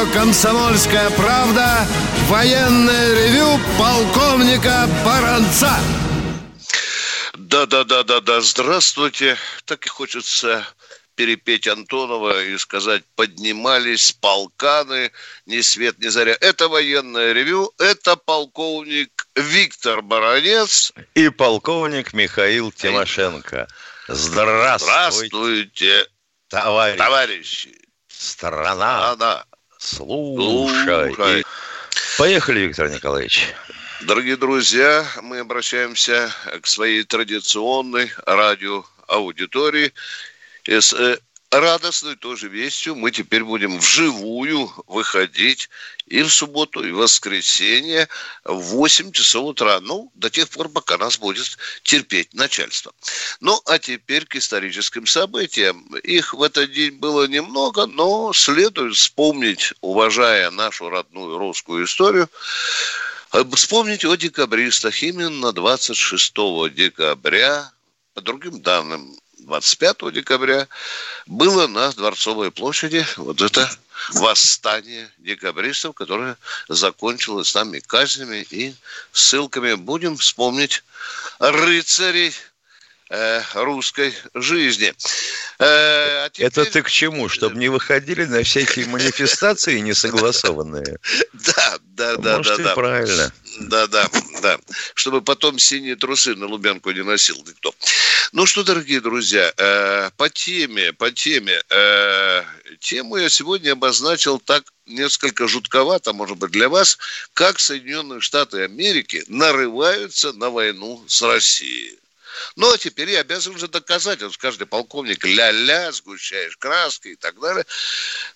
Радио «Комсомольская правда» военное ревю полковника Баранца. Да-да-да-да-да, здравствуйте. Так и хочется перепеть Антонова и сказать, поднимались полканы, ни свет, ни заря. Это военное ревю, это полковник Виктор Баранец. И полковник Михаил Тимошенко. Здравствуйте, Здравствуйте, товарищ. товарищи. Страна, Страна. Слушай. Слушай. Поехали, Виктор Николаевич. Дорогие друзья, мы обращаемся к своей традиционной радиоаудитории. С э, радостной тоже вестью мы теперь будем вживую выходить и в субботу, и в воскресенье в 8 часов утра. Ну, до тех пор, пока нас будет терпеть начальство. Ну, а теперь к историческим событиям. Их в этот день было немного, но следует вспомнить, уважая нашу родную русскую историю, Вспомните о декабристах. Именно 26 декабря, по другим данным, 25 декабря, было на Дворцовой площади вот это восстание декабристов, которое закончилось нами казнями и ссылками. Будем вспомнить рыцарей э, русской жизни. Э, а Это теперь- ты к чему? Чтобы не выходили на всякие манифестации несогласованные? Да, да, да, Может, да, да. правильно. Да, да, да. Чтобы потом синие трусы на Лубянку не носил никто. Ну что, дорогие друзья, э, по теме, по теме. э, тему я сегодня обозначил так несколько жутковато, может быть, для вас, как Соединенные Штаты Америки нарываются на войну с Россией. Ну, а теперь я обязан же доказать. Вот скажете, полковник, ля-ля, сгущаешь краски и так далее.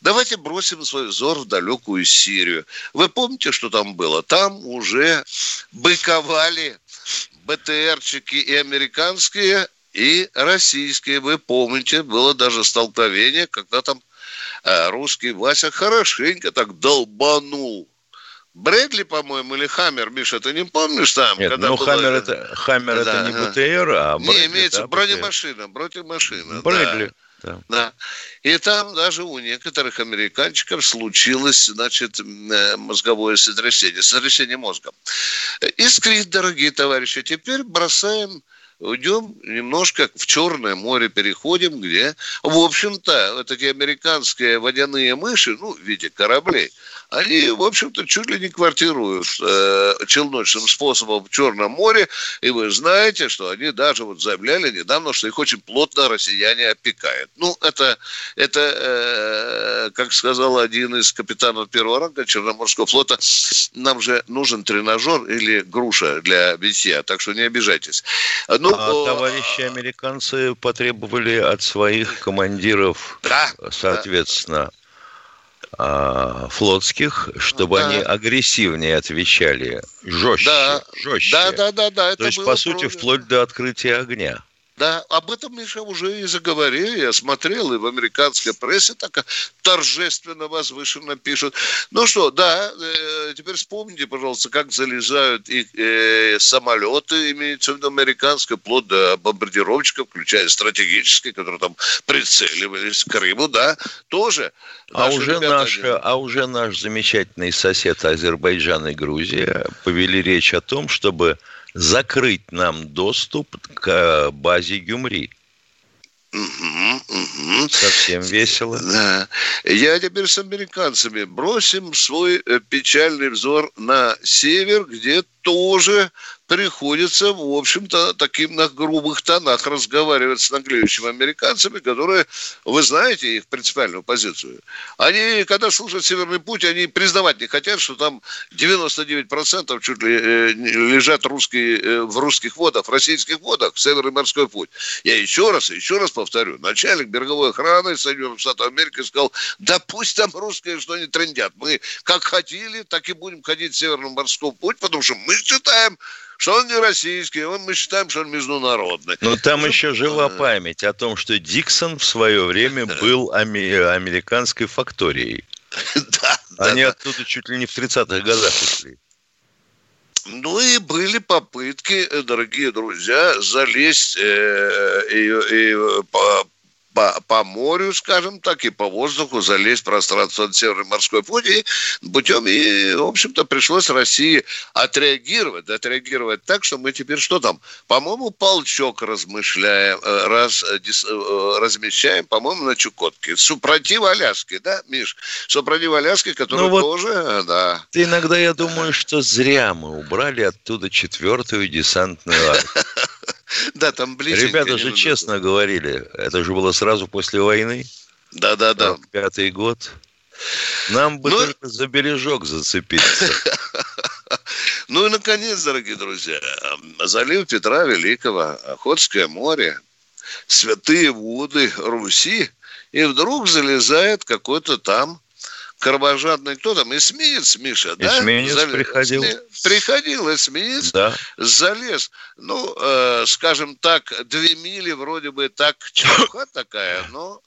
Давайте бросим свой взор в далекую Сирию. Вы помните, что там было? Там уже быковали БТРчики и американские, и российские. Вы помните, было даже столкновение, когда там э, русский Вася хорошенько так долбанул. Брэдли, по-моему, или Хаммер, Миша, ты не помнишь там? Нет, когда ну Хаммер это? это, Хаммер это Да, не да. БТР, а Не, Брэдли, имеется да, бронемашина, бронемашина. Брэдли. да. Да. И там даже у некоторых американчиков случилось, значит, э, мозговое сотрясение, сотрясение мозга. Искрит, дорогие товарищи, теперь бросаем уйдем немножко в Черное море, переходим, где, в общем-то, вот эти американские водяные мыши, ну, в виде кораблей, они, в общем-то, чуть ли не квартируют э, челночным способом в Черном море, и вы знаете, что они даже вот заявляли недавно, что их очень плотно россияне опекают. Ну, это, это э, как сказал один из капитанов первого ранга Черноморского флота, нам же нужен тренажер или груша для битья, так что не обижайтесь. Ну, А товарищи американцы потребовали от своих командиров, да, соответственно, а, флотских, чтобы Да. они агрессивнее отвечали, жестче, да, жестче. да, да, да, да, это То есть, по сути, вплоть до открытия огня. Да, об этом, Миша, уже и заговорили. Я смотрел, и в американской прессе так торжественно, возвышенно пишут. Ну что, да, э, теперь вспомните, пожалуйста, как залезают их э, самолеты, имеется в виду американские, вплоть до бомбардировщиков, включая стратегические, которые там прицеливались к Крыму, да, тоже. А уже, наш, они- а уже наш замечательный сосед Азербайджан и Грузия повели речь о том, чтобы закрыть нам доступ к э, базе Гюмри. Мгм, мгм. Совсем весело. Да. Я теперь с американцами бросим свой э, печальный взор на север, где тоже приходится, в общем-то, таким на грубых тонах разговаривать с наглеющими американцами, которые, вы знаете их принципиальную позицию. Они, когда слушают «Северный путь», они признавать не хотят, что там 99% чуть ли э, лежат русские, э, в русских водах, в российских водах, Северный морской путь. Я еще раз, еще раз повторю, начальник береговой охраны Соединенных Штатов Америки сказал, да пусть там русские что не трендят. Мы как хотели, так и будем ходить в Северный морской путь, потому что мы считаем, что он не российский, он, мы считаем, что он международный. Но там что... еще жива память о том, что Диксон в свое время был американской факторией. Да, Они да, оттуда чуть ли не в 30-х годах ушли. Ну и были попытки, дорогие друзья, залезть э, и, и по, по, по морю, скажем так, и по воздуху залезть в пространство Северной морской пути путем, и, в общем-то, пришлось России отреагировать, отреагировать так, что мы теперь что там? По-моему, полчок размышляем, э, раз, э, э, размещаем, по-моему, на Чукотке. Супротив Аляски, да, Миш? Супротив Аляски, который ну, вот тоже, да. Иногда я думаю, что зря мы убрали оттуда четвертую десантную армию. Да, там близко. Ребята же честно говорили, это же было сразу после войны. Да, да, да. Пятый год. Нам бы ну... только за бережок зацепиться. Ну и, наконец, дорогие друзья, залив Петра Великого, Охотское море, святые воды Руси, и вдруг залезает какой-то там кровожадный, кто там, эсминец, Миша, да? Эсминец Зал... приходил. Приходил эсминец, да. залез. Ну, э, скажем так, две мили вроде бы так чепуха такая, но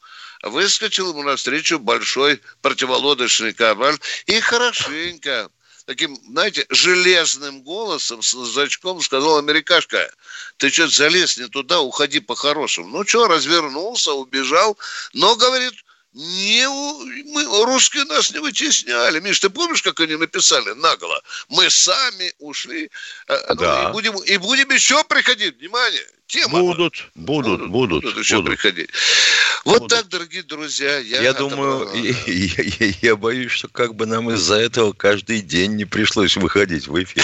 выскочил ему навстречу большой противолодочный корабль и хорошенько таким, знаете, железным голосом с зачком сказал америкашка, ты что залез не туда, уходи по-хорошему. Ну что, развернулся, убежал, но, говорит, не, мы, русские нас не вытесняли. Миш, ты помнишь, как они написали нагло? Мы сами ушли. Э, ну, да. и, будем, и будем еще приходить. Внимание, тема. Будут, будут, будут. Будут еще будут. приходить. Вот будут. так, дорогие друзья. Я, я думаю, я, я, я боюсь, что как бы нам из-за этого каждый день не пришлось выходить в эфир.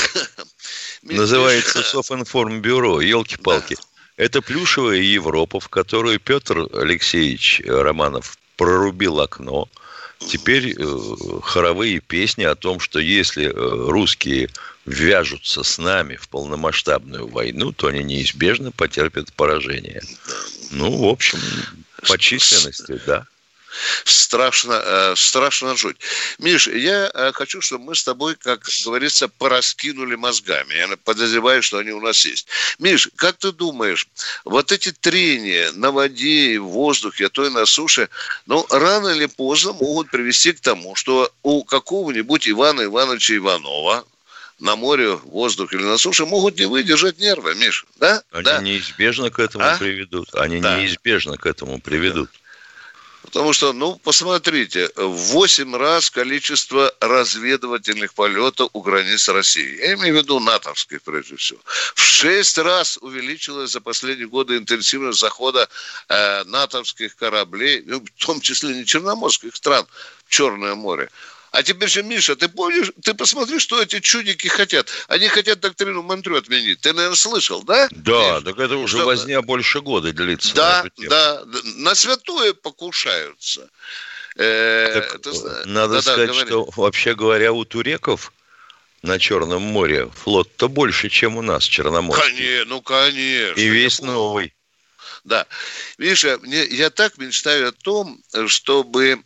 Называется Софинформбюро, елки-палки. Это плюшевая Европа, в которую Петр Алексеевич Романов прорубил окно. Теперь э, хоровые песни о том, что если э, русские вяжутся с нами в полномасштабную войну, то они неизбежно потерпят поражение. Ну, в общем, по численности, да страшно, э, страшно жуть. Миш, я э, хочу, чтобы мы с тобой, как говорится, пораскинули мозгами. Я подозреваю, что они у нас есть. Миш, как ты думаешь, вот эти трения на воде, в воздухе, а то и на суше, ну, рано или поздно могут привести к тому, что у какого-нибудь Ивана Ивановича Иванова, на море, воздух или на суше могут не выдержать нервы, Миш, да? Они да. неизбежно к этому а? приведут. Они да. неизбежно к этому приведут. Потому что, ну, посмотрите, в 8 раз количество разведывательных полетов у границ России. Я имею в виду натовских, прежде всего. В 6 раз увеличилась за последние годы интенсивность захода э, натовских кораблей, ну, в том числе не черноморских стран, в Черное море. А теперь же, Миша, ты помнишь, ты посмотри, что эти чудики хотят. Они хотят доктрину Монтрё отменить. Ты, наверное, слышал, да? Да, Миш? так это уже что... возня больше года длится. Да, да. На святое покушаются. Э, так, это, надо да, сказать, да, что, вообще говоря, у туреков на Черном море флот-то больше, чем у нас, Черноморский. Конечно, ну, конечно. И весь новый. Да. Видишь, я, я так мечтаю о том, чтобы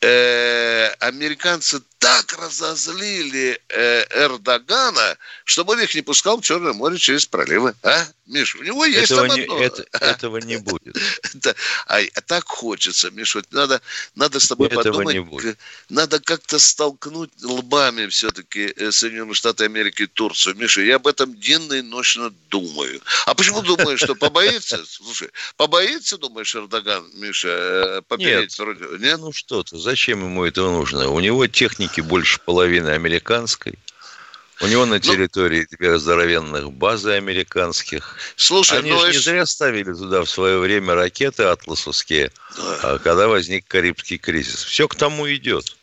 э, американцы так разозлили э, Эрдогана, чтобы он их не пускал в Черное море через проливы. А, Миш, у него есть этого там не, одно. Это, этого не будет. да, а, а так хочется, Миш, вот надо, надо с тобой этого подумать. Не будет. Надо как-то столкнуть лбами все-таки э, Соединенные Штаты Америки и Турцию. Миша, я об этом денно и ночно думаю. А почему думаешь, что побоится? Слушай, побоится, думаешь, Эрдоган, Миша, э, попереть Нет, вроде? Нет? Ну что-то, зачем ему это нужно? У него техники техники больше половины американской. У него на ну, территории ну, две здоровенных базы американских. Слушай, Они ну, же не зря ставили туда в свое время ракеты атласовские, да. когда возник Карибский кризис. Все к тому идет.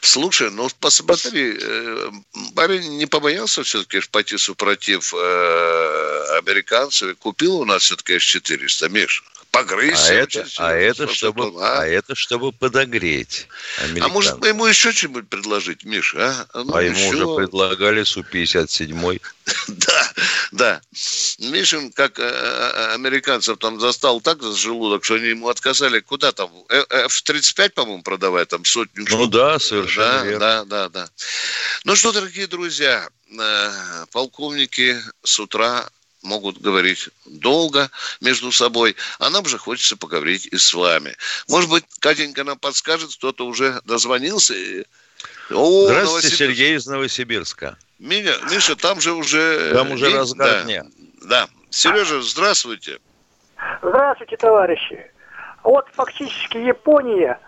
Слушай, ну посмотри, э, парень не побоялся все-таки пойти супротив э, американцев и купил у нас все-таки С-400, Миша погрызть. А это, а, это, чтобы, а? а это чтобы подогреть А может мы ему еще что-нибудь предложить, Миша? А, ну, а ему еще... уже предлагали Су-57. да, да. Мишин, как э, э, американцев там застал так за желудок, что они ему отказали. Куда там? F-35, по-моему, продавать там сотню Ну да, совершенно да, верно. Да, да, да. Ну что, дорогие друзья, э, полковники с утра могут говорить долго между собой, а нам же хочется поговорить и с вами. Может быть, Катенька нам подскажет, кто-то уже дозвонился. О, Здравствуйте, Новосибирск. Сергей из Новосибирска. Меня, Миша, там же уже... Там уже день, разгар да, дня. Да. Сережа, здравствуйте. Здравствуйте, товарищи. Вот фактически Япония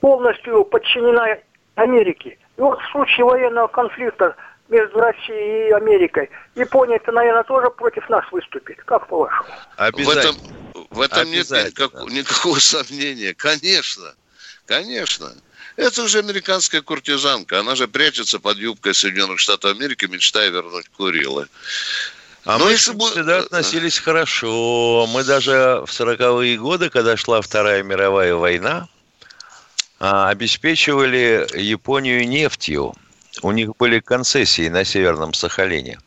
полностью подчинена Америке. И вот в случае военного конфликта между Россией и Америкой, Япония-то, наверное, тоже против нас выступит. Как по-вашему? В этом, в этом нет никак, никакого сомнения. Конечно, конечно. Это уже американская куртизанка. Она же прячется под юбкой Соединенных Штатов Америки, мечтая вернуть Курилы. А Но мы если бы... всегда относились хорошо. Мы даже в 40-е годы, когда шла Вторая мировая война, а, обеспечивали Японию нефтью. У них были концессии на Северном Сахалине.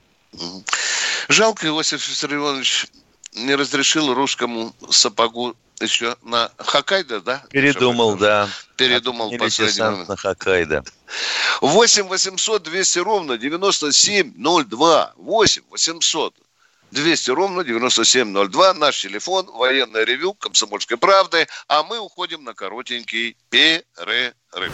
Жалко, Иосиф Виссарионович не разрешил русскому сапогу еще на Хоккайдо, да? Передумал, да. Передумал последний на Хоккайдо. 8 800 200 ровно 9702. 8 800 200 ровно 9702. Наш телефон, военное ревю, комсомольской правды. А мы уходим на коротенький перерыв.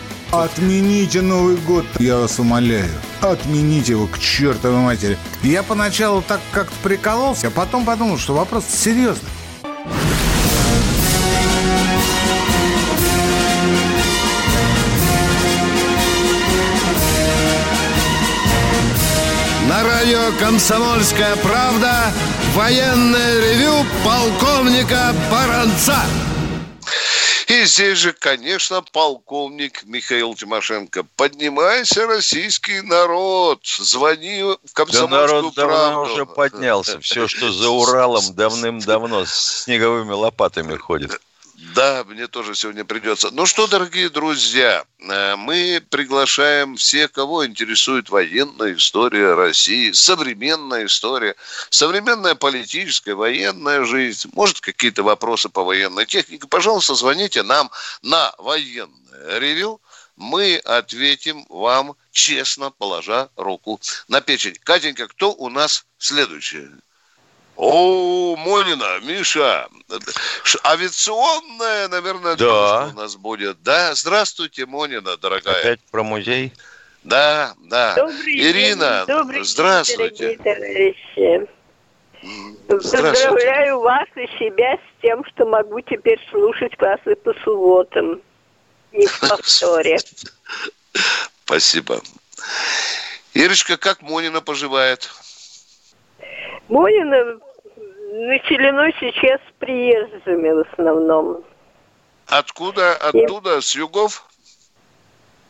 Отмените Новый год, я вас умоляю. Отмените его к чертовой матери. Я поначалу так как-то прикололся, а потом подумал, что вопрос серьезный. На радио «Комсомольская правда» военное ревю полковника Баранца. И здесь же, конечно, полковник Михаил Тимошенко. Поднимайся, российский народ. Звони в комсомольскую да народ правду. давно уже поднялся. Все, что за Уралом давным-давно с снеговыми лопатами ходит. Да, мне тоже сегодня придется. Ну что, дорогие друзья, э, мы приглашаем всех, кого интересует военная история России, современная история, современная политическая, военная жизнь, может, какие-то вопросы по военной технике. Пожалуйста, звоните нам на военное ревю. Мы ответим вам честно, положа руку на печень. Катенька, кто у нас следующий? О, Монина, Миша, авиационная, наверное, да. у нас будет. Да, здравствуйте, Монина, дорогая. Опять про музей? Да, да. Добрый Ирина, день. Добрый здравствуйте. День, товарищи. Поздравляю вас и себя с тем, что могу теперь слушать вас и по субботам. Не в повторе. Спасибо. Ирочка, как Монина поживает? Монина населено сейчас приезжими в основном. Откуда? Оттуда? И... С югов?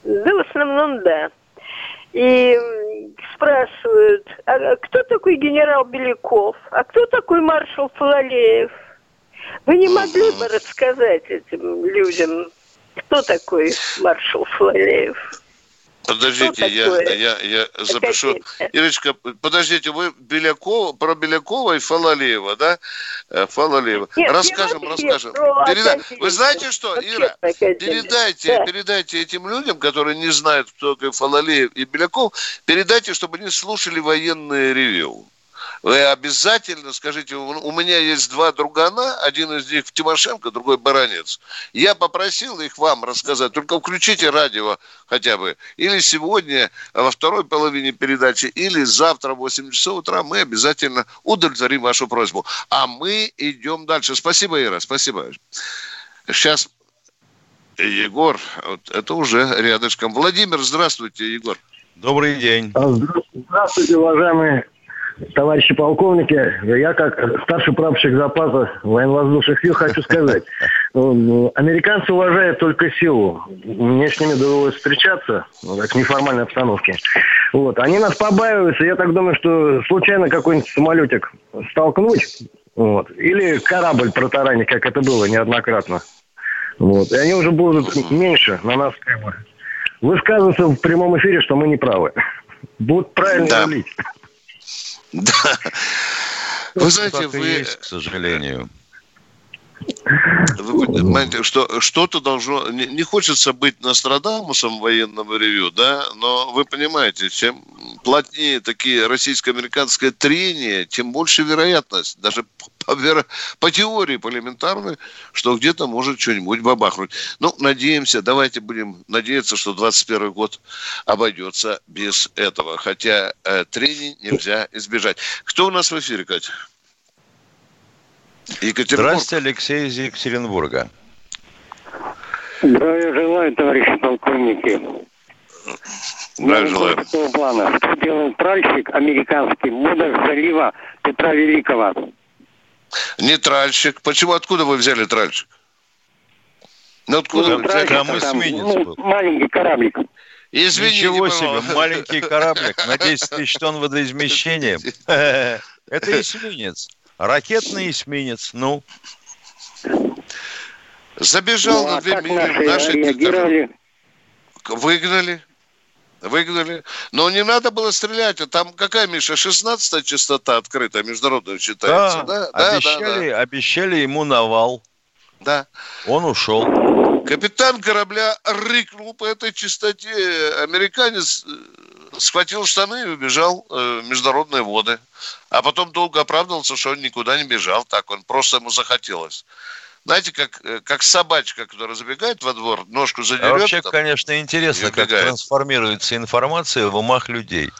Да, в основном, да. И спрашивают, а кто такой генерал Беляков? А кто такой маршал Фалалеев? Вы не могли бы рассказать этим людям, кто такой маршал Фалалеев? Подождите, я, я, я запишу. Ирочка, подождите, вы Белякова, про Белякова и Фалалеева, да? Э, Фалалеева. Нет, расскажем, расскажем. Переда... Вы знаете что, Ира, передайте, да. передайте этим людям, которые не знают, кто такой Фалалеев и Беляков, передайте, чтобы они слушали военное ревю. Вы обязательно скажите, у меня есть два другана, один из них Тимошенко, другой Баранец. Я попросил их вам рассказать, только включите радио хотя бы. Или сегодня во второй половине передачи, или завтра в 8 часов утра мы обязательно удовлетворим вашу просьбу. А мы идем дальше. Спасибо, Ира, спасибо. Сейчас Егор, вот это уже рядышком. Владимир, здравствуйте, Егор. Добрый день. А, здравствуйте, уважаемые товарищи полковники. Я, как старший прапорщик запаса военно-воздушных сил, хочу сказать. Американцы уважают только силу. Мне с ними довелось встречаться, ну, как в неформальной обстановке. Вот. Они нас побаиваются. Я так думаю, что случайно какой-нибудь самолетик столкнуть, вот. или корабль протаранить, как это было неоднократно. Вот. И они уже будут меньше на нас высказываться в прямом эфире, что мы не правы. Будут правильно да. рулить. Да. Вы знаете, вы... Есть, к сожалению. Вы понимаете, что что-то должно... Не, не хочется быть Нострадамусом в военном ревю, да, но вы понимаете, чем плотнее такие российско-американское трение, тем больше вероятность, даже по, по теории, по элементарной, что где-то может что-нибудь бабахнуть. Ну, надеемся, давайте будем надеяться, что 21 год обойдется без этого, хотя э, трений нельзя избежать. Кто у нас в эфире, Катя? Екатеринбург. Здравствуйте, Алексей из Екатеринбурга. Здравия желаю, товарищи полковники. Здравия желаю. Такого плана. Что делал тральщик американский мудр залива Петра Великого? Не тральщик. Почему? Откуда вы взяли тральщик? Ну, откуда ну, взяли? Там эсминец ну, был. Маленький кораблик. Извините, Ничего себе, маленький кораблик на 10 тысяч тонн водоизмещения. Это эсминец. Ракетный эсминец, ну. Забежал ну, на две мили наши реагировали? Выгнали. Выгнали. Но не надо было стрелять. А там какая, Миша, 16 частота открыта, международная считается, да? Да, обещали, да, да. обещали ему навал. Да. Он ушел. Капитан корабля рыкнул по этой частоте. Американец э, схватил штаны и убежал э, в международные воды. А потом долго оправдывался, что он никуда не бежал. Так он просто ему захотелось. Знаете, как, э, как собачка, которая забегает во двор, ножку задерет. А вообще, там, конечно, интересно, как трансформируется информация в умах людей.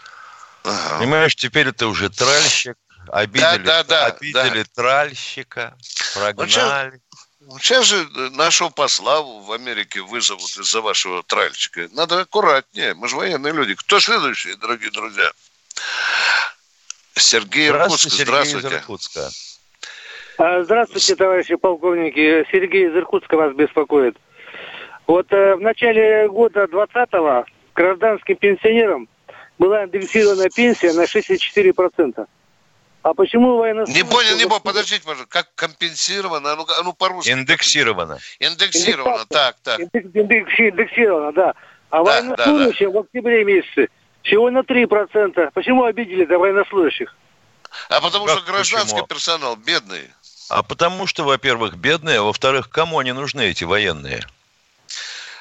Ага. Понимаешь, теперь это уже тральщик, обидели, да, да, да, обидели да. тральщика, прогнали. Ну, сейчас же нашего посла в Америке вызовут из-за вашего тральчика. Надо аккуратнее. Мы же военные люди. Кто следующий, дорогие друзья? Сергей Иркутск. Здравствуйте. Сергей Иркутска. А, здравствуйте, товарищи полковники. Сергей из Иркутска вас беспокоит. Вот э, в начале года 20-го гражданским пенсионерам была индексирована пенсия на 64%. А почему военнослужащие... Не понял, не понял, подождите, пожалуйста, как компенсировано? Ну, ну по-русски. Индексировано. Индексировано, так, так. Индексировано, да. А да, военнослужащие да, да. в октябре месяце всего на 3%. Почему обидели-то военнослужащих? А потому как что гражданский почему? персонал бедный. А потому что, во-первых, бедные, а во-вторых, кому они нужны, эти военные?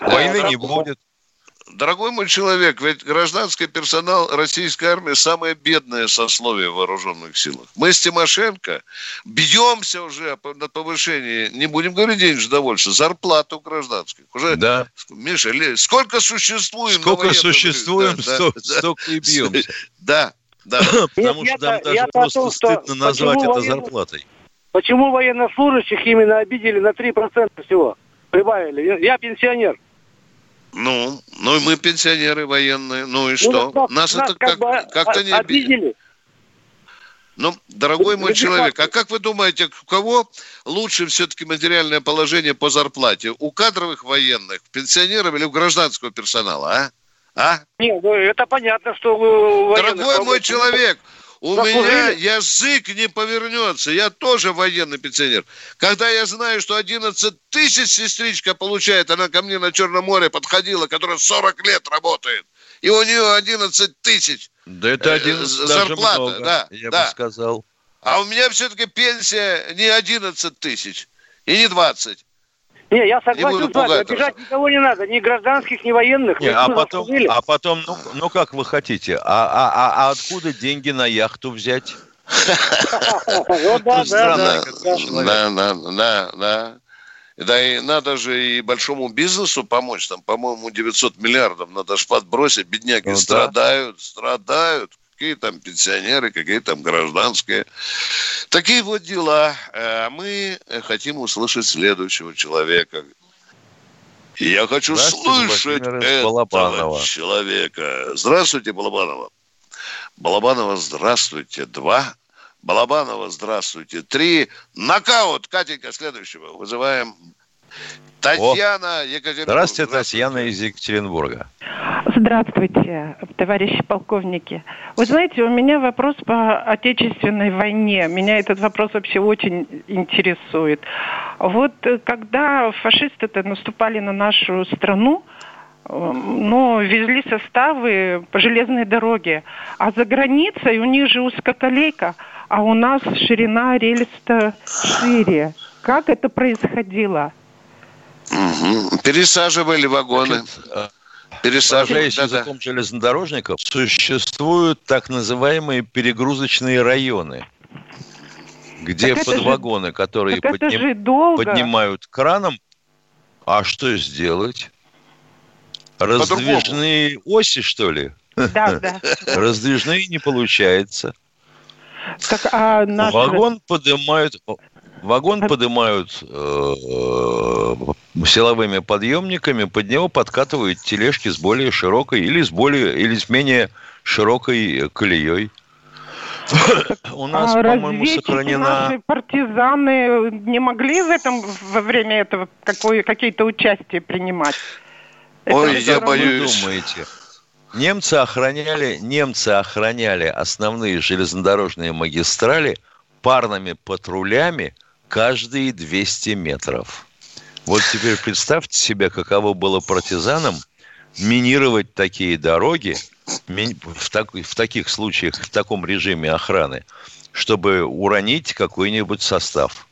Войны а, не будет. Дорогой мой человек, ведь гражданский персонал российской армии самое бедное сословие в вооруженных силах. Мы с Тимошенко бьемся уже на повышении, не будем говорить денежное довольство, зарплату гражданских. Уже, да. Миша, сколько существуем? Сколько существуем, да, столько, да, столько и бьемся. Да, да. Потому что нам даже просто стыдно назвать это зарплатой. Почему военнослужащих именно обидели на 3% всего? Прибавили. Я пенсионер. Ну, ну и мы пенсионеры военные. Ну и ну, что? Нас, нас, нас это как, как, как-то не обидели. Ну, дорогой мой человек, а как вы думаете, у кого лучше все-таки материальное положение по зарплате? У кадровых военных, пенсионеров или у гражданского персонала, а? А? Нет, ну это понятно, что... Дорогой мой человек, у Заслужили? меня язык не повернется. Я тоже военный пенсионер. Когда я знаю, что 11 тысяч сестричка получает, она ко мне на Черном море подходила, которая 40 лет работает, и у нее 11 тысяч да это 11 э, зарплата. Много, да, я да. бы сказал. А у меня все-таки пенсия не 11 тысяч и не 20. Не, я согласен с вами, обижать никого не надо, ни гражданских, ни военных. Не, а, потом, а потом, ну, ну как вы хотите, а, а, а, а откуда деньги на яхту взять? Да, да, да, да, да. Да и надо же и большому бизнесу помочь. Там, по-моему, 900 миллиардов надо же подбросить. Бедняги ну, страдают, да. страдают. Какие там пенсионеры, какие там гражданские. Такие вот дела. А мы хотим услышать следующего человека. Я хочу слышать этого Балабанова. человека. Здравствуйте, Балабанова. Балабанова, здравствуйте. Два. Балабанова, здравствуйте. Три. Нокаут. Катенька, следующего. Вызываем Татьяна Екатеринбург. Здравствуйте, Татьяна из Екатеринбурга. Здравствуйте, товарищи полковники. Вы знаете, у меня вопрос по Отечественной войне. Меня этот вопрос вообще очень интересует. Вот э, когда фашисты-то наступали на нашу страну, ну, везли составы по железной дороге. А за границей у них же узкоколейка, а у нас ширина рельс-то шире. Как это происходило? Угу. Пересаживали вагоны. Пересаживаясь да, языком да. железнодорожников, существуют так называемые перегрузочные районы, где так под вагоны, же, которые подним, поднимают краном, а что сделать? Раздвижные оси, что ли? Да, да. Раздвижные не получается. Так, а наши... Вагон поднимают, вагон поднимают э, силовыми подъемниками, под него подкатывают тележки с более широкой или с более или с менее широкой колеей. У нас, а по-моему, сохранена... Наши партизаны не могли в этом во время этого какое, какие-то участия принимать? Ой, Это я боюсь. Думаете? Немцы охраняли, немцы охраняли основные железнодорожные магистрали парными патрулями каждые 200 метров. Вот теперь представьте себе, каково было партизанам минировать такие дороги в, так, в таких случаях, в таком режиме охраны, чтобы уронить какой-нибудь состав.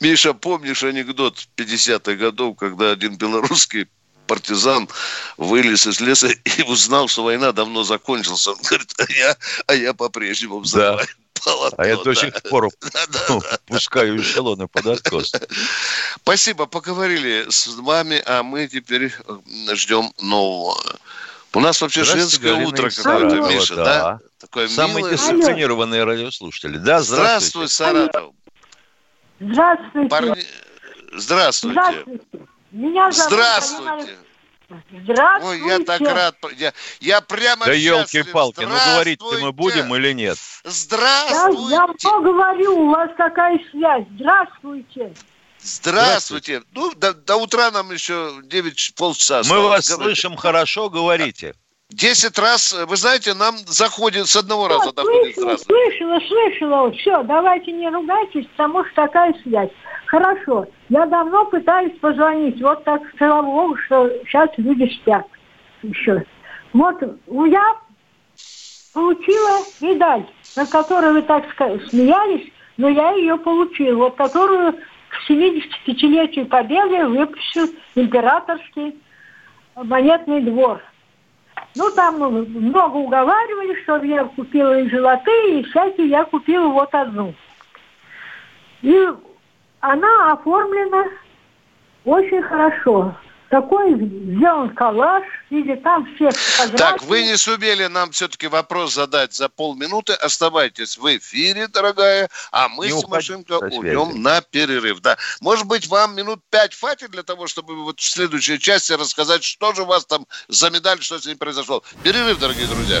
Миша, помнишь анекдот 50-х годов, когда один белорусский партизан вылез из леса и узнал, что война давно закончилась. Он говорит, а я, а я по-прежнему взрываю. Да. Полотно, а я до сих пор пускаю эшелоны под откос. Спасибо, поговорили с вами, а мы теперь ждем нового. У нас вообще женское утро какое-то, Миша, да? Такое Самые дисциплинированные радиослушатели. Да, здравствуй. Здравствуй, Саратов. Здравствуйте. Парни... Здравствуйте. Здравствуйте. Меня зовут Здравствуйте. Здравствуйте. Ой, я так рад. Я, я прямо Да елки-палки, ну говорить-то мы будем или нет? Здравствуйте. Я давно говорю, у вас такая связь. Здравствуйте. Здравствуйте. Ну, до, до утра нам еще 9 полчаса Мы вас говорите. слышим хорошо, говорите. Десять раз, вы знаете, нам заходит с одного раза доходит слышала, слышала, слышала. Все, давайте не ругайтесь, потому что такая связь. Хорошо. Я давно пытаюсь позвонить. Вот так, слава богу, что сейчас люди спят еще. Вот я получила медаль, на которой вы так смеялись, но я ее получила. Вот которую к 75-летию Победы выпустил императорский монетный двор. Ну, там много уговаривали, чтобы я купила и золотые, и всякие, я купила вот одну. И она оформлена очень хорошо. Такой сделан коллаж, или там все фотографии. Так, вы не сумели нам все-таки вопрос задать за полминуты. Оставайтесь в эфире, дорогая, а мы не с Тимошенко уйдем на перерыв. Да. Может быть, вам минут пять хватит для того, чтобы вот в следующей части рассказать, что же у вас там за медаль, что с ней произошло. Перерыв, дорогие друзья.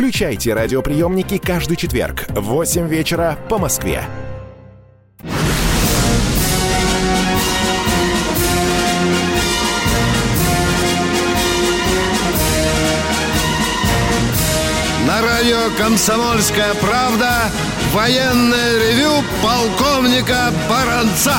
Включайте радиоприемники каждый четверг в 8 вечера по Москве. На радио «Комсомольская правда» военное ревю полковника Баранца.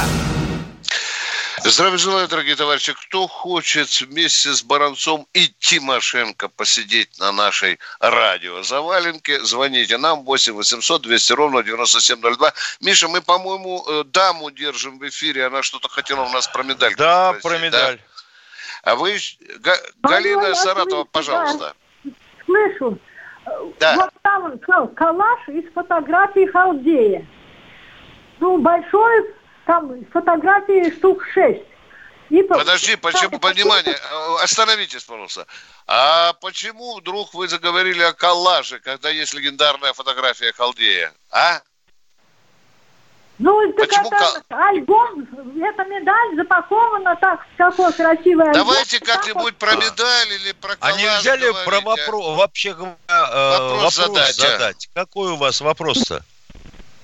Здравия желаю, дорогие товарищи. Кто хочет вместе с Баранцом и Тимошенко посидеть на нашей радиозаваленке, звоните нам 8 800 200 ровно 9702. Миша, мы, по-моему, э, даму держим в эфире. Она что-то хотела у нас про медаль. Да, спросить, про медаль. Да? А вы, Га- Галина я Саратова, слышу, пожалуйста. Слышу. Да. Вот там кал- калаш из фотографии Халдея. Ну, большой, там фотографии штук шесть. И по- Подожди, почему, понимание, э, остановитесь, пожалуйста. А почему вдруг вы заговорили о коллаже, когда есть легендарная фотография Халдея? А? Ну, так Почему это альбом, эта медаль запакована так, какой красивый альбом. Давайте как-нибудь про медаль или про А коллаж нельзя ли про вопрос, вообще говоря, э, Вопрос задать, а? задать? Какой у вас вопрос-то?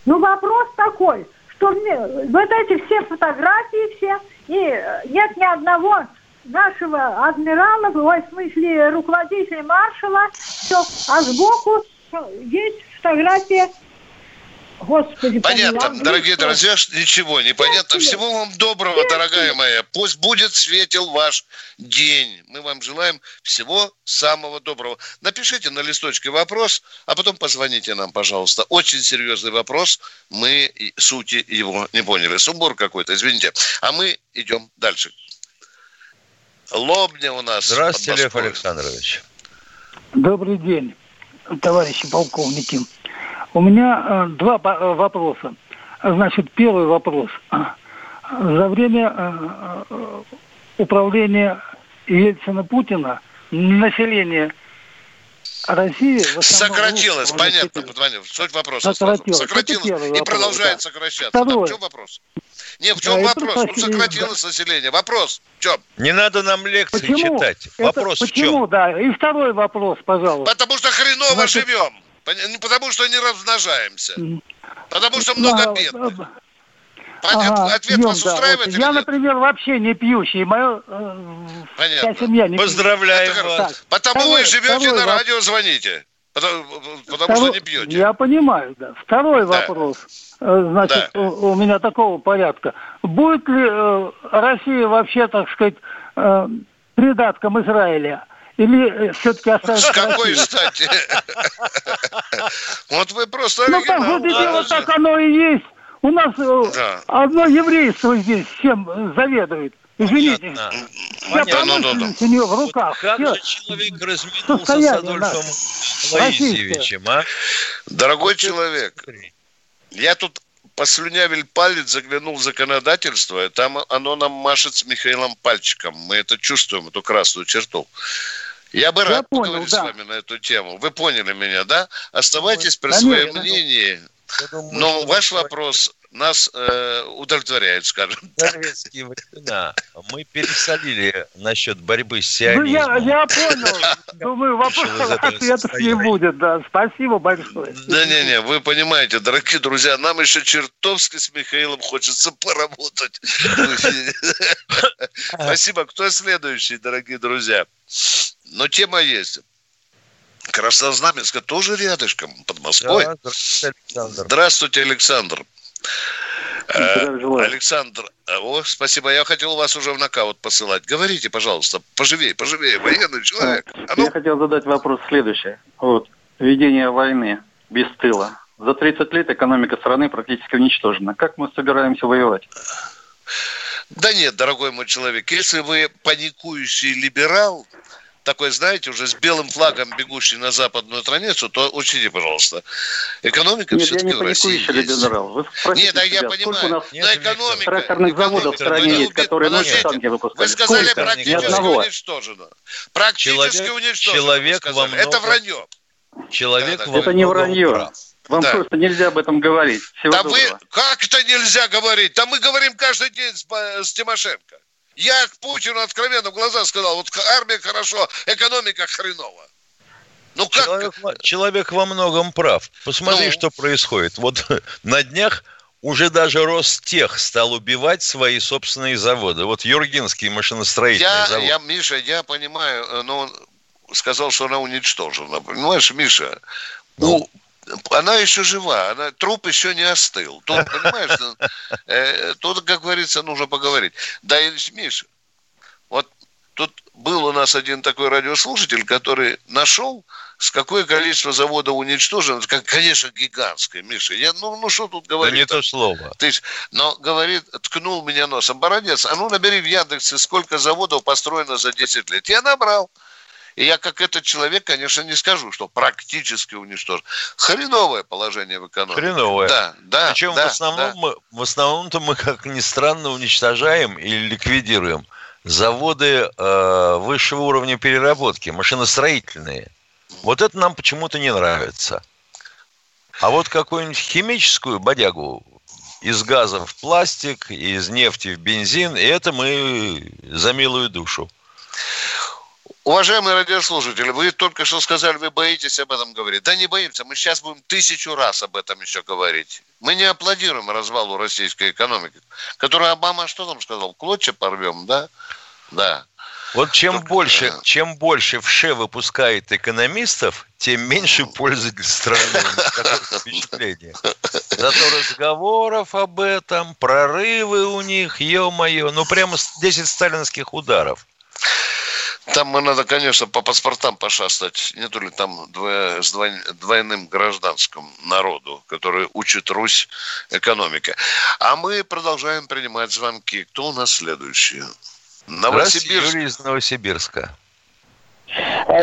Ну, вопрос такой, что вот эти все фотографии все, и э, нет ни одного нашего адмирала, в смысле руководителя маршала, все, а сбоку э, есть фотография, господи, Понятно, помилуй, дорогие английская. друзья, ничего не понятно. Всего вам доброго, дорогая моя. Пусть будет светел ваш день. Мы вам желаем всего самого доброго. Напишите на листочке вопрос, а потом позвоните нам, пожалуйста. Очень серьезный вопрос. Мы сути его не поняли. Сумбур какой-то, извините. А мы идем дальше. Лобня у нас. Здравствуйте, Лев. Александрович. Добрый день, товарищи полковники. У меня э, два э, вопроса. Значит, первый вопрос. За время э, управления Ельцина-Путина население России... основном Сократилось, понятно, понятно. Суть вопроса. Сократилось. Сократилось и вопрос, продолжает да. сокращаться. Да, Второе. в чем вопрос? Не, в Да, чем и вопрос? Ну, сократилось население. Вопрос в чем? Не надо нам лекции Почему? читать. Это Вопрос в почему, чем? да. И второй вопрос, пожалуйста. Потому что хреново Значит- живем. Не Потому что не размножаемся. Потому что Да, много бедных. Понятно? Ага, Ответ пьем, вас да, устраивает вот. или Я, нет? например, вообще не пьющий. Моя э, Понятно. вся семья не Поздравляем вас. Так, Потому второй- вы живете второй на воп- радио, звоните. Потому, потому второй- что не пьете. Я понимаю, да. Второй вопрос. Э, Значит, у, у меня такого порядка. Будет ли э, Россия вообще, так сказать, э, придатком Израиля? Или все-таки С останется какой стати? Вот вы просто Ну, по сути дела, так оно и есть. У нас э, одно еврейство здесь всем э, заведует. Извините. Понятно. Понятно. промышленность у нее в руках. Как Всё. же человек разминулся с Адольфом наше. Лаисьевичем, а? Дорогой человек, я тут послюнявил палец, заглянул в законодательство, и там оно нам машет с Михаилом пальчиком. Мы это чувствуем, эту красную черту. Я бы Я рад понял, поговорить да. с вами на эту тему. Вы поняли меня, да? Оставайтесь при своем мнении. Думаю, Но ваш вопрос нас э, удовлетворяет, скажем. Советские времена мы пересолили насчет борьбы с Ну, я, сионизмом. я понял. Думаю, вопросов ответов не будет. Да. Спасибо большое. Да не, не, вы понимаете, дорогие друзья, нам еще чертовски с Михаилом хочется поработать. Спасибо. Кто следующий, дорогие друзья? Но тема есть. Краснознаменска тоже рядышком, под Москвой. Да, здравствуйте, Александр. Здравствуйте, Александр. Э. Александр, э, о, спасибо. Я хотел вас уже в нокаут посылать. Говорите, пожалуйста, поживее, поживее, военный человек. А ну, Я хотел задать вопрос следующий. Вот, ведение войны без тыла. За 30 лет экономика страны практически уничтожена. Как мы собираемся воевать? Да нет, дорогой мой человек, если вы паникующий либерал, такой, знаете, уже с белым флагом бегущий на западную страницу, то учите, пожалуйста. Экономика Нет, все-таки я не в России есть. генерал. Вы Нет, да я понимаю. нас но экономика... тракторных заводов в стране экономика- есть, которые ночью танки выпускали? Вы сказали, Сколько? Практически уничтожено. Практически Человек- уничтожено. человек во сказали. Это вранье. Человек Да, да, во Это не вранье. прав. Вам Да. просто нельзя об этом говорить. Всего Да доброго. вы, как это нельзя говорить? Да мы говорим каждый день с, с Тимошенко. Я к Путину откровенно в глаза сказал, вот армия хорошо, экономика хреново. Ну как? Человек, во- человек во многом прав. Посмотри, Ну. что происходит. Вот на днях уже даже Ростех стал убивать свои собственные заводы. Вот Юргинский машиностроительный Я, завод. я, Миша, я понимаю, э, но он сказал, что она уничтожена. Понимаешь, Миша, Ну. у- она еще жива, она, труп еще не остыл. Тут, понимаешь, ну, э, тут, как говорится, нужно поговорить. Да, и, Миша, вот тут был у нас один такой радиослушатель, который нашел, с какое количество заводов уничтожено, как, конечно, гигантское, Миша. Я, ну, ну что тут Да говорить? не то слово. Ты ж- но говорит, ткнул меня носом. Бородец, а ну набери в Яндексе, сколько заводов построено за 10 лет. Я набрал. И я, как этот человек, конечно, не скажу, что практически уничтожен. Хреновое положение в экономике. Хреновое. Да, да, Причем да, в основном да. мы, в основном-то мы, как ни странно, уничтожаем или ликвидируем заводы э, высшего уровня переработки, машиностроительные. Вот это нам почему-то не нравится. А вот какую-нибудь химическую бодягу из газа в пластик, из нефти в бензин, и это мы за милую душу. Уважаемые радиослушатели, вы только что сказали, вы боитесь об этом говорить. Да не боимся, мы сейчас будем тысячу раз об этом еще говорить. Мы не аплодируем развалу российской экономики, которую Обама что там сказал? Клочья порвем, да? Да. Вот чем больше, чем больше ВШЭ выпускает экономистов, тем меньше пользы для страны. Впечатление. Зато разговоров об этом, прорывы у них, ё-моё, ну прямо с 10 сталинских ударов. Там мы надо, конечно, по паспортам пошастать. Не то ли там двое- с двой- двойным гражданским народу, который учит Русь экономике. А мы продолжаем принимать звонки. Кто у нас следующий? Новосибирск. Юрий из Новосибирска.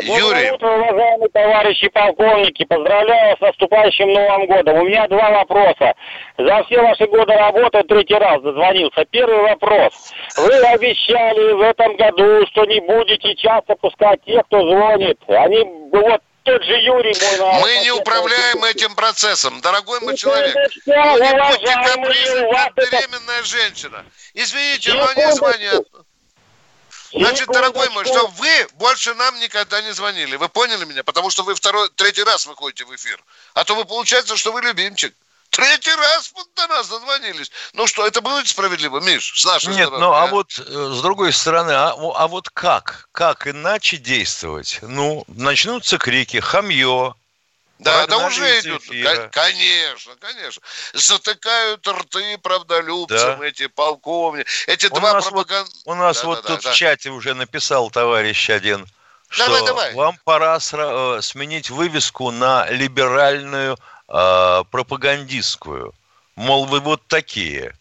Юрий. Доброе утро, уважаемые товарищи полковники. Поздравляю с наступающим Новым годом. У меня два вопроса. За все ваши годы работы третий раз дозвонился. Первый вопрос. Вы обещали в этом году, что не будете часто пускать тех, кто звонит. Они, вот тот же Юрий мой... Мы не управляем этим процессом, дорогой мой человек. Ну, не будьте вас как беременная женщина. Извините, но они звонят. Значит, дорогой мой, что вы больше нам никогда не звонили. Вы поняли меня? Потому что вы второй, третий раз выходите в эфир. А то вы получается, что вы любимчик. Третий раз вот до нас дозвонились. Ну что, это будет справедливо, Миш, с нашей Нет, стороны? ну а вот э, с другой стороны, а, а вот как? Как иначе действовать? Ну, начнутся крики, хамье. Да, да уже эфира. Кон- Конечно, конечно. Затыкают рты правдолюбцам Да. эти полковники. Эти У два нас вот, у нас Да, вот да, тут да, в чате уже написал товарищ один, что Давай, давай. вам пора сра- э, сменить вывеску на либеральную э, пропагандистскую. Мол, вы вот такие.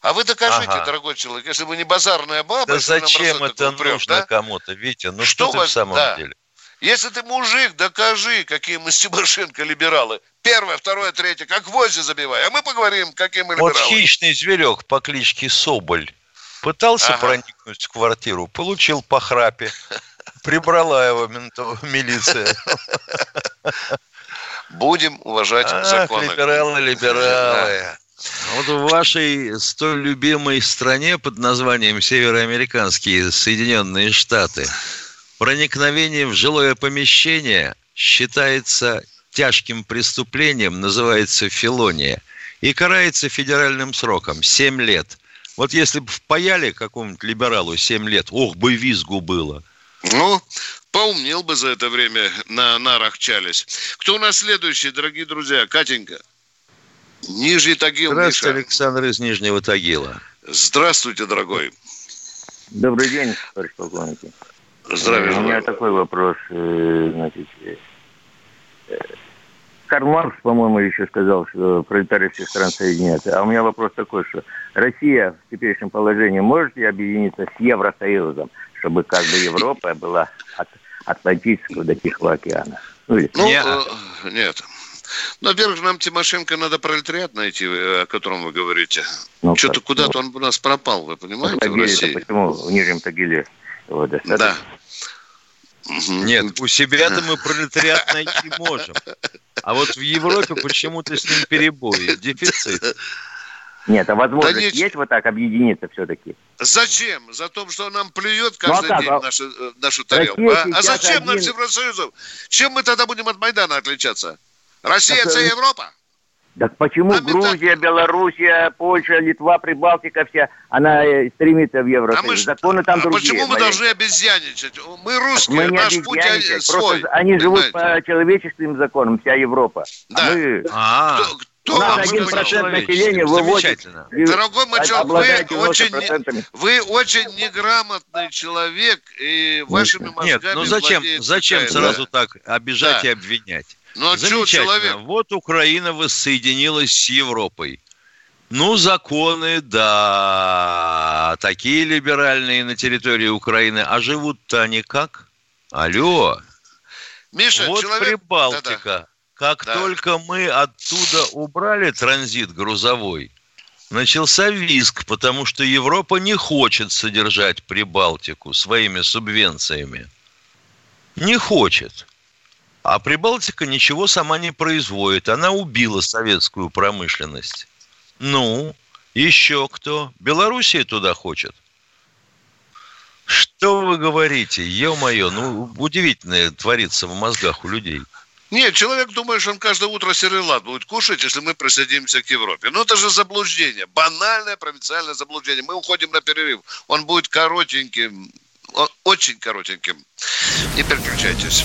А вы докажите, Ага. дорогой человек, если вы не базарная баба, Да вы зачем это упрек, нужно да? кому-то, Витя? Ну Что что, ты вас- в самом да. деле? Если ты мужик, докажи, какие мы с Тимошенко либералы. Первое, второе, третье, как гвозди забивай. А мы поговорим, какие мы Вот либералы. хищный зверек по кличке Соболь пытался Ага. проникнуть в квартиру, получил по храпе. Прибрала его ментов- милиция. Будем уважать Ах, законы. либералы, либералы. Вот в вашей столь любимой стране под названием Североамериканские Соединенные Штаты проникновение в жилое помещение считается тяжким преступлением, называется филония, и карается федеральным сроком 7 лет. Вот если бы впаяли какому-нибудь либералу 7 лет, ох бы визгу было. Ну, поумнел бы за это время на нарах чались. Кто у нас следующий, дорогие друзья? Катенька. Нижний Тагил, Здравствуйте, Миша. Александр из Нижнего Тагила. Здравствуйте, дорогой. Добрый день, товарищ полковники. Здравия У меня желаю. такой вопрос. э, Значит, э, Карл Маркс, по-моему, еще сказал, что пролетарии всех стран соединятся. А у меня вопрос такой, что Россия в теперешнем положении может ли объединиться с Евросоюзом, чтобы как бы Европа была от Атлантического до Тихого океана. Ну, или... ну нет. Э, нет. Ну, во-первых, нам Тимошенко надо пролетариат найти, о котором вы говорите. Ну, Что-то куда-то он у нас пропал, вы понимаете, в России. Почему в Нижнем Тагиле достаточно? Да. Нет, у себя-то мы пролетариат найти можем. А вот в Европе почему-то с ним перебои, дефицит. Нет, а возможность да есть вот так объединиться все-таки? Зачем? За то, что нам плюет каждый ну, а день а... нашу, э, нашу тарелку. А, а зачем один... нам Евросоюзу? Чем мы тогда будем от Майдана отличаться? Россия – это Европа? Так почему Нам Грузия, это... Белоруссия, Польша, Литва, Прибалтика вся, она э, стремится в Евросоюз? А мы, Законы там а другие. Почему мы мои. должны обезьяничать? Мы русские, мы не наш путь свой. Просто они живут по человеческим законам, вся Европа. Да. А мы... А -а -а. У нас один процент населения выводит. Дорогой человек, вы очень, вы очень неграмотный человек, и вашими мозгами Нет, ну зачем, зачем сразу да. так обижать да. и обвинять? Ну, а Замечательно. Человек? Вот Украина воссоединилась с Европой. Ну, законы, да, такие либеральные на территории Украины, а живут-то они как? Алло. Миша, вот человек... Прибалтика. Да-да. Как да. только мы оттуда убрали транзит грузовой, начался виск, потому что Европа не хочет содержать Прибалтику своими субвенциями. Не хочет. А Прибалтика ничего сама не производит. Она убила советскую промышленность. Ну, еще кто? Белоруссия туда хочет. Что вы говорите? Ё-моё, ну, удивительное творится в мозгах у людей. Нет, человек думает, что он каждое утро серелат будет кушать, если мы присоединимся к Европе. Но это же заблуждение, банальное провинциальное заблуждение. Мы уходим на перерыв, он будет коротеньким, очень коротеньким. Не переключайтесь.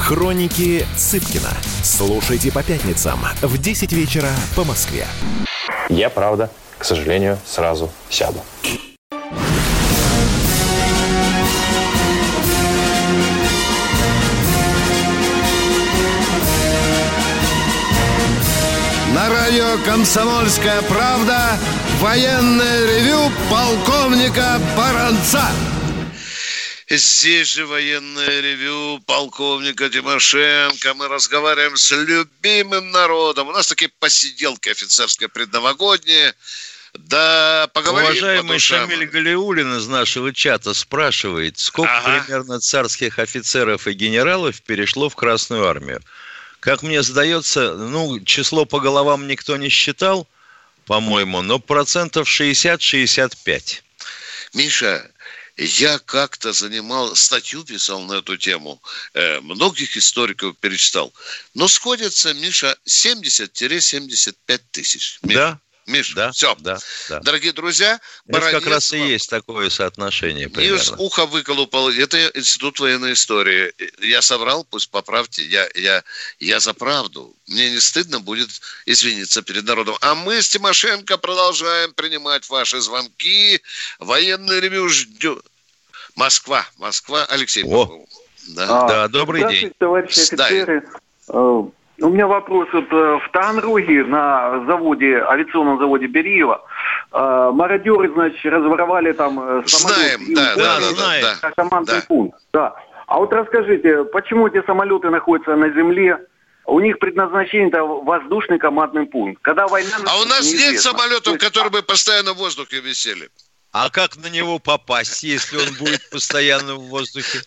Хроники Цыпкина. Слушайте по пятницам в 10 вечера по Москве. Я, правда, к сожалению, сразу сяду. На радио «Комсомольская правда» военное ревю полковника Баранца. Здесь же военное ревю полковника Тимошенко. Мы разговариваем с любимым народом. У нас такие посиделки офицерские предновогодние. Да, поговорим. Уважаемый Шамиль Галиулин из нашего чата спрашивает, сколько ага. примерно царских офицеров и генералов перешло в Красную Армию? Как мне сдается, ну, число по головам никто не считал, по-моему, но процентов 60-65. Миша, я как-то занимал, статью писал на эту тему, э, многих историков перечитал. Но сходится, Миша, 70-75 тысяч. Миша. Да, Миш, да, все. Да, да. Дорогие друзья, это как раз и есть такое соотношение. Примерно. Ньюс ухо выколупал. Это Институт военной истории. Я соврал, пусть поправьте. Я, я, я за правду. Мне не стыдно будет извиниться перед народом. А мы с Тимошенко продолжаем принимать ваши звонки. Военный ревю ждет. Москва, Москва, Алексей О. Да. А, да, добрый день. товарищи офицеры. Да. У меня вопрос. Вот, э, в Таганроге на заводе, авиационном заводе Бериева, э, мародеры, значит, разворовали там э, самолет. Знаем, да, да, да, знаем. Да, командный да. пункт. Да. А вот расскажите, почему эти самолеты находятся на земле? У них предназначение это воздушный командный пункт. Когда война... А у нас неизвестно. нет самолетов, есть... которые бы постоянно в воздухе висели. А как на него попасть, если он будет постоянно в воздухе?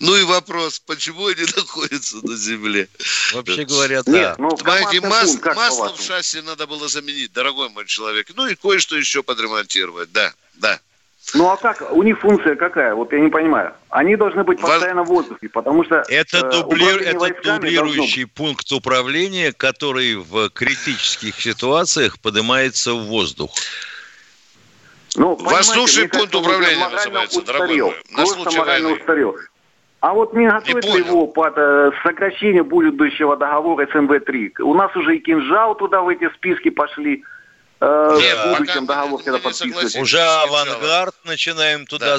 Ну и вопрос, почему они находятся на земле? Вообще говоря, да. Нет, ну, Понимаете, мас- масло в шасси надо было заменить, дорогой мой человек. Ну и кое-что еще подремонтировать, да, да. Ну а как? У них функция какая? Вот я не понимаю. Они должны быть постоянно в воздухе, потому что... Это, э, дубли- управление это дублирующий пункт управления, который в критических ситуациях поднимается в воздух. Ну, Воздушный пункт управления называется, дорогой устарел. мой, на Просто случай морально войны. устарел. А вот не готовит ли его под э, сокращение будущего договора СМВ-3? У нас уже и кинжал туда в эти списки пошли. Э, Нет, в будущем договор, когда подписывать. Уже авангард начинаем туда Да, да.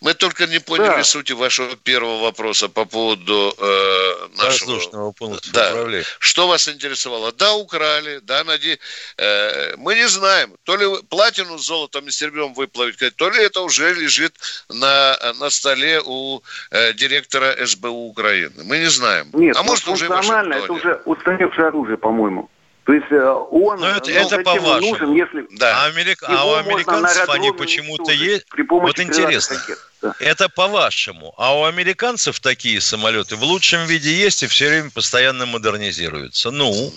Мы только не поняли Да. сути вашего первого вопроса по поводу э, нашего... Воздушного пункта Да. управления. Что вас интересовало? Да, украли, да, наде... э, мы не знаем, то ли платину с золотом и серебром выплавить, то ли это уже лежит на, на столе у э, директора СБУ Украины. Мы не знаем. Нет, а ну, может уже это уже устаревшее оружие, по-моему. То есть э, он Ну, это- ну, это зачем он по-вашему. нужен, если... А, америк- а у американцев они почему-то есть. при помощи Вот интересно. ракет. Да. Это по-вашему. А у американцев такие самолеты в лучшем виде есть и все время постоянно модернизируются. Ну,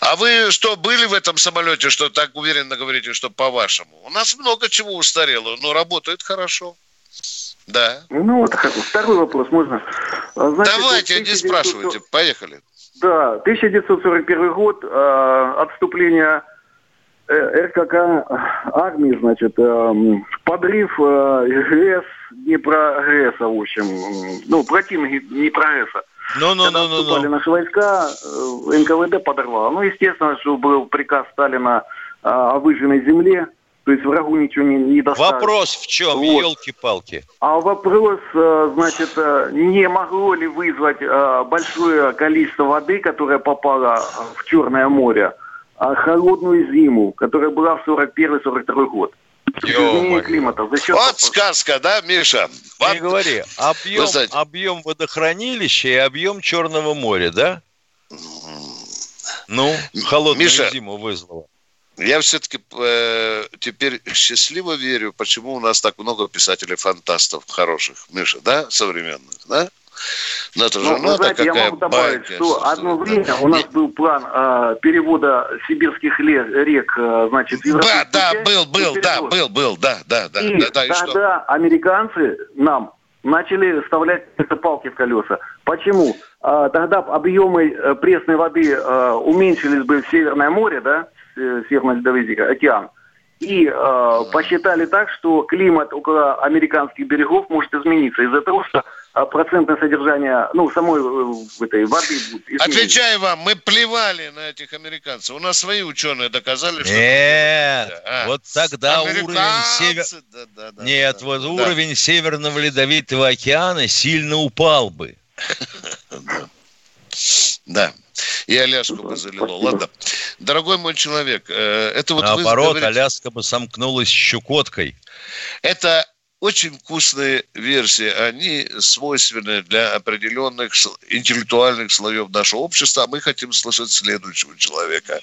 А вы что, были в этом самолете, что так уверенно говорите, что по-вашему? У нас много чего устарело, но работает хорошо. Да. Ну, вот второй вопрос можно. А, значит, Давайте, не 1900 спрашивайте. Поехали. Да, 1941 год, э, отступление э, РКК армии, значит, э, подрыв э, ГС Днепрогресса, в общем, ну, противник Днепрогресса. ну, ну, Когда ну, ну, отступали ну. наши войска, э, НКВД подорвало. Ну, естественно, что был приказ Сталина э, о выжженной земле, то есть врагу ничего не, не досталось. Вопрос в чем, Вот. елки-палки? А вопрос, э, значит, э, не могло ли вызвать э, большое количество воды, которая попала в Черное море, а холодную зиму, которая была в 41-42 год? Климата. За счет... Вот сказка, да, Миша? Не говори, объем, объем водохранилища и объем Черного моря, да? Ну, холодную Миша, зиму вызвало. Я все-таки э, теперь счастливо верю, почему у нас так много писателей-фантастов хороших, Миша, да, современных, да? Ну, это же Ну, надо, знаете, я могу добавить, байка. что одно время у нас был план э, перевода сибирских рек, э, значит, Да, да, был, был, да, был, был, да, да, да, И да, да, и что? тогда американцы нам начали вставлять это палки в колеса. Почему? А, тогда объемы э, пресной воды э, уменьшились бы в Северное море, да, э, Северный Ледовитый океан. И э, посчитали так, что климат около американских берегов может измениться из-за того, что э, процентное содержание, ну, самой э, этой воды будет измениться. Отвечаю вам, мы плевали на этих американцев. У нас свои ученые доказали, что... Нет, А. вот тогда уровень север... да, да, да, Нет, да, вот да. уровень Северного Ледовитого океана сильно упал бы. Да. И Аляску бы залило. Ладно. Дорогой мой человек, э, это вот вы Наоборот, говорите- Аляска бы сомкнулась щекоткой. Это очень вкусные версии. Они свойственны для определенных интеллектуальных слоев нашего общества. А мы хотим слышать следующего человека.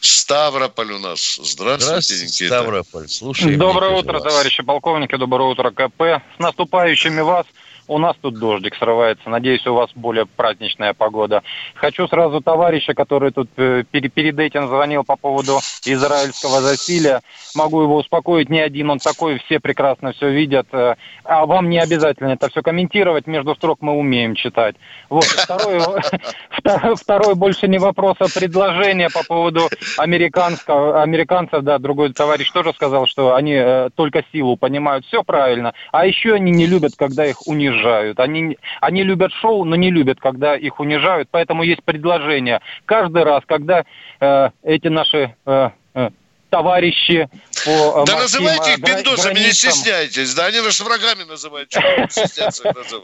Ставрополь у нас. Здравствуйте, Здравствуйте, Никита. Ставрополь. Слушай, Доброе утро, товарищи полковники, доброе утро, КП. С наступающими вас. У нас тут дождик срывается. Надеюсь, у вас более праздничная погода. Хочу сразу товарища, который тут э, пере- перед этим звонил по поводу израильского засилия, могу его успокоить. Не один он такой, все прекрасно все видят. Э, А вам не обязательно это все комментировать. Между строк мы умеем читать. Вот. Второй больше не вопрос, а предложение по поводу американского, американцев, да, другой товарищ тоже сказал, что они э, только силу понимают, все правильно, а еще они не любят, когда их унижают, они, они любят шоу, но не любят, когда их унижают, поэтому есть предложение, каждый раз, когда э, эти наши э, э, товарищи по э, Да называйте э, их гра- пиндосами, не стесняйтесь. Да, они нас врагами называют. Да.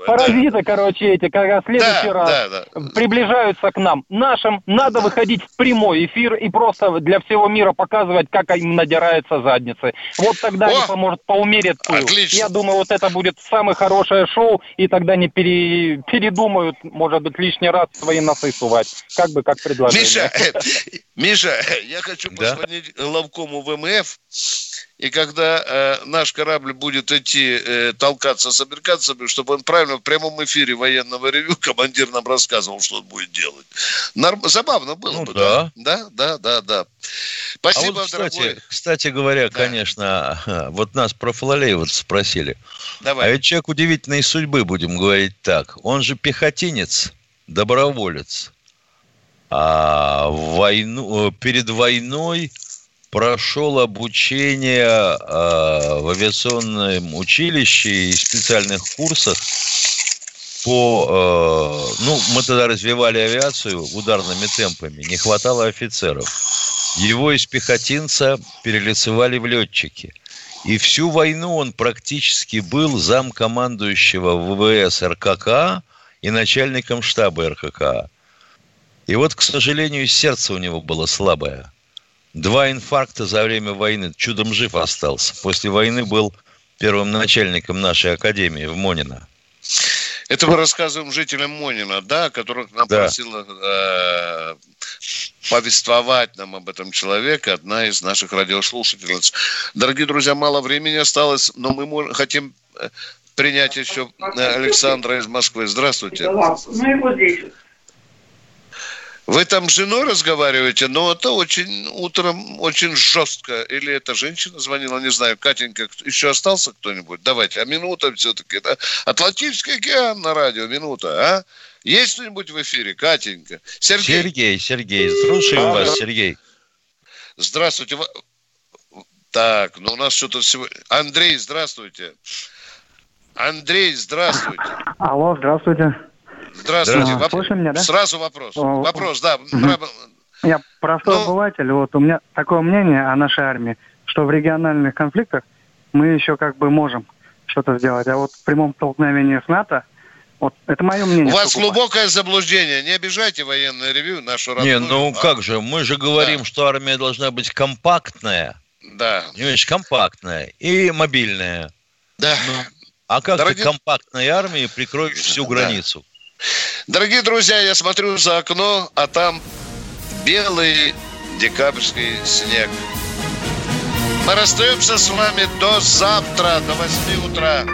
Паразиты, короче, эти, когда в следующий Да, раз да, да. приближаются к нам, нашим, надо выходить в прямой эфир и просто для всего мира показывать, как им надирается задницы. Вот тогда они поможет поумерят пыл. Отлично. Я думаю, вот это будет самое хорошее шоу, и тогда не пере- передумают, может быть, лишний раз свои носы сувать. Как бы, как предложение. Миша, Миша, я хочу позвонить главкому ВМФ И когда э, наш корабль будет идти э, толкаться с американцами, чтобы он правильно в прямом эфире военного ревю командир нам рассказывал, что он будет делать. Норм... Забавно было ну, бы. Да. да, да, да, да. Спасибо, а вот, кстати, дорогой. Кстати говоря, да. конечно, вот нас про Фалалеева спросили. Давай. А ведь человек удивительной судьбы, будем говорить так. Он же пехотинец, доброволец. А войну, перед войной прошел обучение э, в авиационном училище и специальных курсах по... Э, ну, мы тогда развивали авиацию ударными темпами, не хватало офицеров. Его из пехотинца перелицевали в летчики. И всю войну он практически был замкомандующего ВВС РКК и начальником штаба РКК. И вот, к сожалению, сердце у него было слабое – Два инфаркта за время войны. Чудом жив остался. После войны был первым начальником нашей академии в Монино. Это мы рассказываем жителям Монина, да, которых нам да. просила э, повествовать нам об этом человеке одна из наших радиослушательниц. Дорогие друзья, мало времени осталось, но мы можем, хотим э, принять еще э, Александра из Москвы. Здравствуйте. Ну и вот здесь. Вы там с женой разговариваете, но это очень утром очень жестко. Или эта женщина звонила, не знаю, Катенька, еще остался кто-нибудь? Давайте, а минута все-таки. Да? Атлантический океан на радио, минута, а? Есть кто-нибудь в эфире, Катенька? Сергей. Сергей, Сергей, слушаем а, вас, Сергей. Здравствуйте. Так, ну у нас что-то сегодня... Андрей, здравствуйте. Андрей, здравствуйте. Алло, здравствуйте. Здравствуйте. Воп... Слышно меня, да? Сразу вопрос. О, вопрос, да. Я простой ну... обыватель. Вот у меня такое мнение о нашей армии, что в региональных конфликтах мы еще как бы можем что-то сделать. А вот в прямом столкновении с НАТО, вот это мое мнение. У вас сугубо. глубокое заблуждение. Не обижайте военное ревю, нашу родную. Не, ну а... как же, мы же говорим, да. что армия должна быть компактная. Да. Понимаешь, компактная и мобильная. Да. Ну, а как Дорогие... ты компактной армией прикроешь всю границу? Дорогие друзья, я смотрю за окно, а там белый декабрьский снег. Мы расстаемся с вами до завтра, до 8 утра.